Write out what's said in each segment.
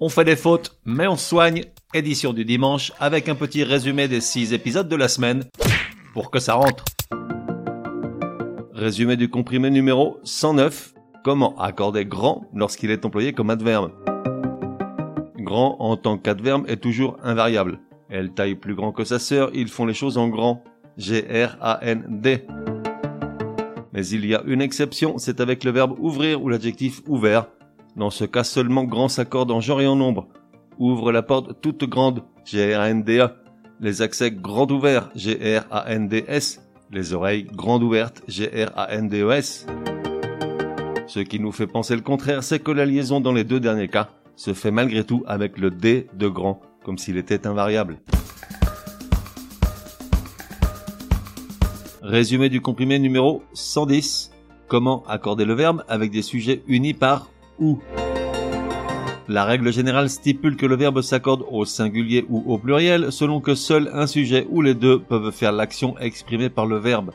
On fait des fautes, mais on soigne. Édition du dimanche avec un petit résumé des 6 épisodes de la semaine pour que ça rentre. Résumé du comprimé numéro 109. Comment accorder grand lorsqu'il est employé comme adverbe? Grand en tant qu'adverbe est toujours invariable. Elle taille plus grand que sa sœur, ils font les choses en grand. G-R-A-N-D. Mais il y a une exception, c'est avec le verbe ouvrir ou l'adjectif ouvert. Dans ce cas seulement grand s'accorde en genre et en nombre. Ouvre la porte toute grande, G-R-A-N-D-A. Les accès grand ouverts, G-R-A-N-D-S. Les oreilles grandes ouvertes, G-R-A-N-D-E-S. Ce qui nous fait penser le contraire, c'est que la liaison dans les deux derniers cas se fait malgré tout avec le D de grand, comme s'il était invariable. Résumé du comprimé numéro 110. Comment accorder le verbe avec des sujets unis par La règle générale stipule que le verbe s'accorde au singulier ou au pluriel selon que seul un sujet ou les deux peuvent faire l'action exprimée par le verbe.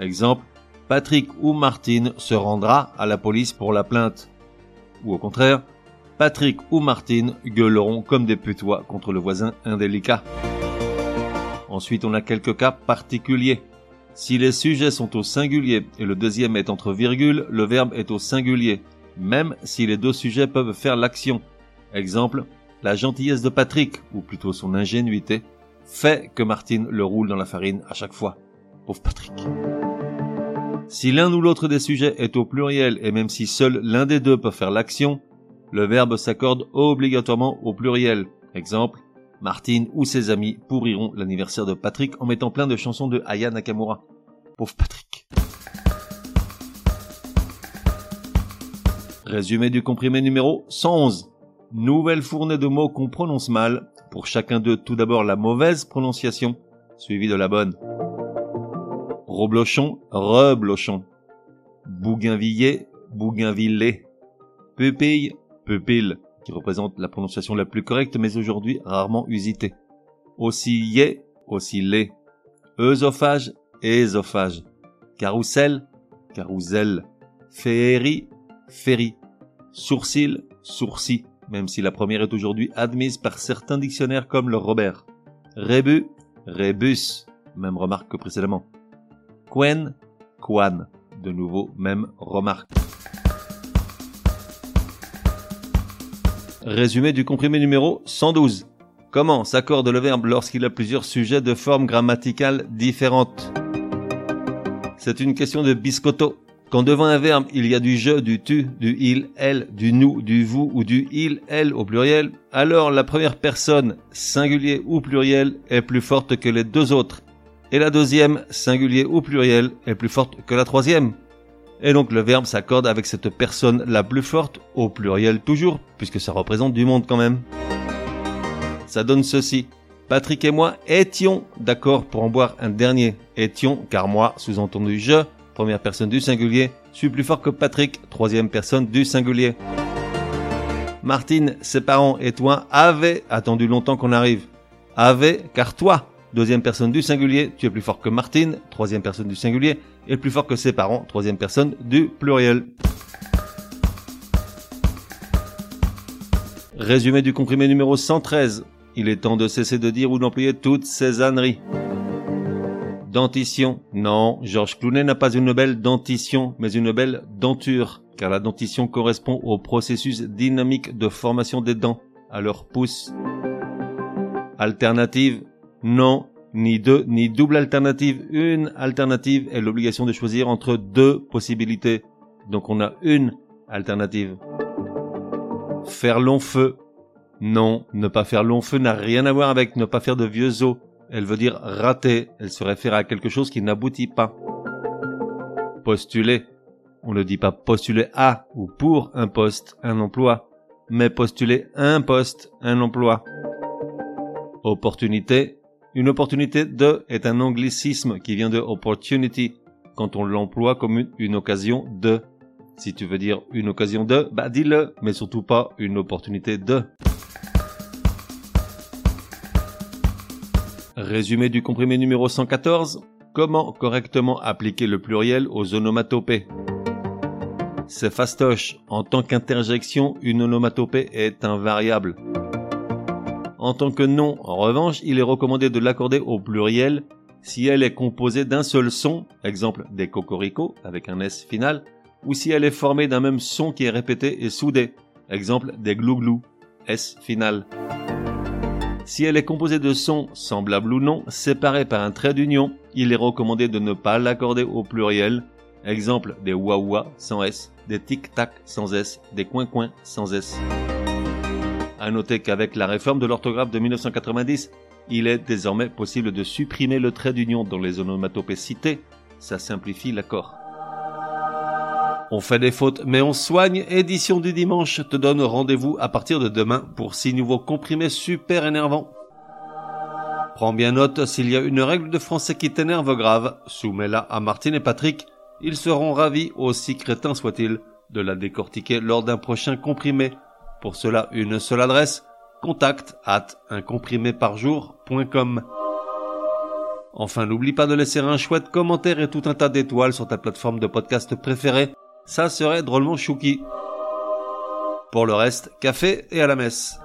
Exemple, Patrick ou Martine se rendra à la police pour la plainte. Ou au contraire, Patrick ou Martine gueuleront comme des putois contre le voisin indélicat. Ensuite, on a quelques cas particuliers. Si les sujets sont au singulier et le deuxième est entre virgules, le verbe est au singulier, même si les deux sujets peuvent faire l'action. Exemple, la gentillesse de Patrick, ou plutôt son ingénuité, fait que Martine le roule dans la farine à chaque fois. Pauvre Patrick. Si l'un ou l'autre des sujets est au pluriel et même si seul l'un des deux peut faire l'action, le verbe s'accorde obligatoirement au pluriel. Exemple, Martine ou ses amis pourriront l'anniversaire de Patrick en mettant plein de chansons de Aya Nakamura. Pauvre Patrick. Résumé du comprimé numéro 111. Nouvelle fournée de mots qu'on prononce mal. Pour chacun d'eux, tout d'abord la mauvaise prononciation, suivie de la bonne. Roblochon, reblochon. Bougainvillier, bougainvillé. Pupille, pupille qui représente la prononciation la plus correcte mais aujourd'hui rarement usitée. Osciller, osciller. Œsophage, ésophage. Carrousel, carrousel. Féerie, féerie. Sourcil, sourcil, même si la première est aujourd'hui admise par certains dictionnaires comme le Robert. Rébus, rébus, même remarque que précédemment. Quen, quan, de nouveau même remarque. Résumé du comprimé numéro 112. Comment s'accorde le verbe lorsqu'il a plusieurs sujets de forme grammaticale différentes? C'est une question de biscotto. Quand devant un verbe il y a du je, du tu, du il, elle, du nous, du vous ou du il, elle au pluriel, alors la première personne, singulier ou pluriel, est plus forte que les deux autres. Et la deuxième, singulier ou pluriel, est plus forte que la troisième. Et donc le verbe s'accorde avec cette personne la plus forte, au pluriel toujours, puisque ça représente du monde quand même. Ça donne ceci. Patrick et moi étions d'accord pour en boire un dernier. Étions, car moi, sous-entendu je, première personne du singulier, suis plus fort que Patrick, troisième personne du singulier. Martine, ses parents et toi avaient attendu longtemps qu'on arrive. Avaient, car toi, deuxième personne du singulier, tu es plus fort que Martine, troisième personne du singulier, et plus fort que ses parents, troisième personne du pluriel. Résumé du comprimé numéro 113. Il est temps de cesser de dire ou d'employer toutes ces âneries. Dentition. Non, Georges Clounet n'a pas une belle dentition, mais une belle denture, car la dentition correspond au processus dynamique de formation des dents, à leur pouce. Alternative. Non, ni deux, ni double alternative. Une alternative est l'obligation de choisir entre deux possibilités. Donc on a une alternative. Faire long feu. Non, ne pas faire long feu n'a rien à voir avec ne pas faire de vieux os. Elle veut dire rater. Elle se réfère à quelque chose qui n'aboutit pas. Postuler. On ne dit pas postuler à ou pour un poste, un emploi, mais postuler un poste, un emploi. Opportunité. Une opportunité de est un anglicisme qui vient de opportunity quand on l'emploie comme une, occasion de. Si tu veux dire une occasion de, bah dis-le, mais surtout pas une opportunité de. Résumé du comprimé numéro 114. Comment correctement appliquer le pluriel aux onomatopées? C'est fastoche. En tant qu'interjection, une onomatopée est invariable. En tant que nom, en revanche, il est recommandé de l'accorder au pluriel si elle est composée d'un seul son, exemple des cocoricots avec un S final, ou si elle est formée d'un même son qui est répété et soudé, exemple des glouglous, S final. Si elle est composée de sons, semblables ou non, séparés par un trait d'union, il est recommandé de ne pas l'accorder au pluriel, exemple des wawa sans S, des tic-tac sans S, des coin-coin sans S. À noter qu'avec la réforme de l'orthographe de 1990, il est désormais possible de supprimer le trait d'union dans les onomatopées citées, ça simplifie l'accord. On fait des fautes, mais on soigne. Édition du dimanche te donne rendez-vous à partir de demain pour six nouveaux comprimés super énervants. Prends bien note, s'il y a une règle de français qui t'énerve grave, soumets-la à Martine et Patrick. Ils seront ravis, aussi crétins soient-ils, de la décortiquer lors d'un prochain comprimé. Pour cela, une seule adresse, contact at uncompriméparjour.com. Enfin, n'oublie pas de laisser un chouette commentaire et tout un tas d'étoiles sur ta plateforme de podcast préférée. Ça serait drôlement chouki. Pour le reste, café et à la messe.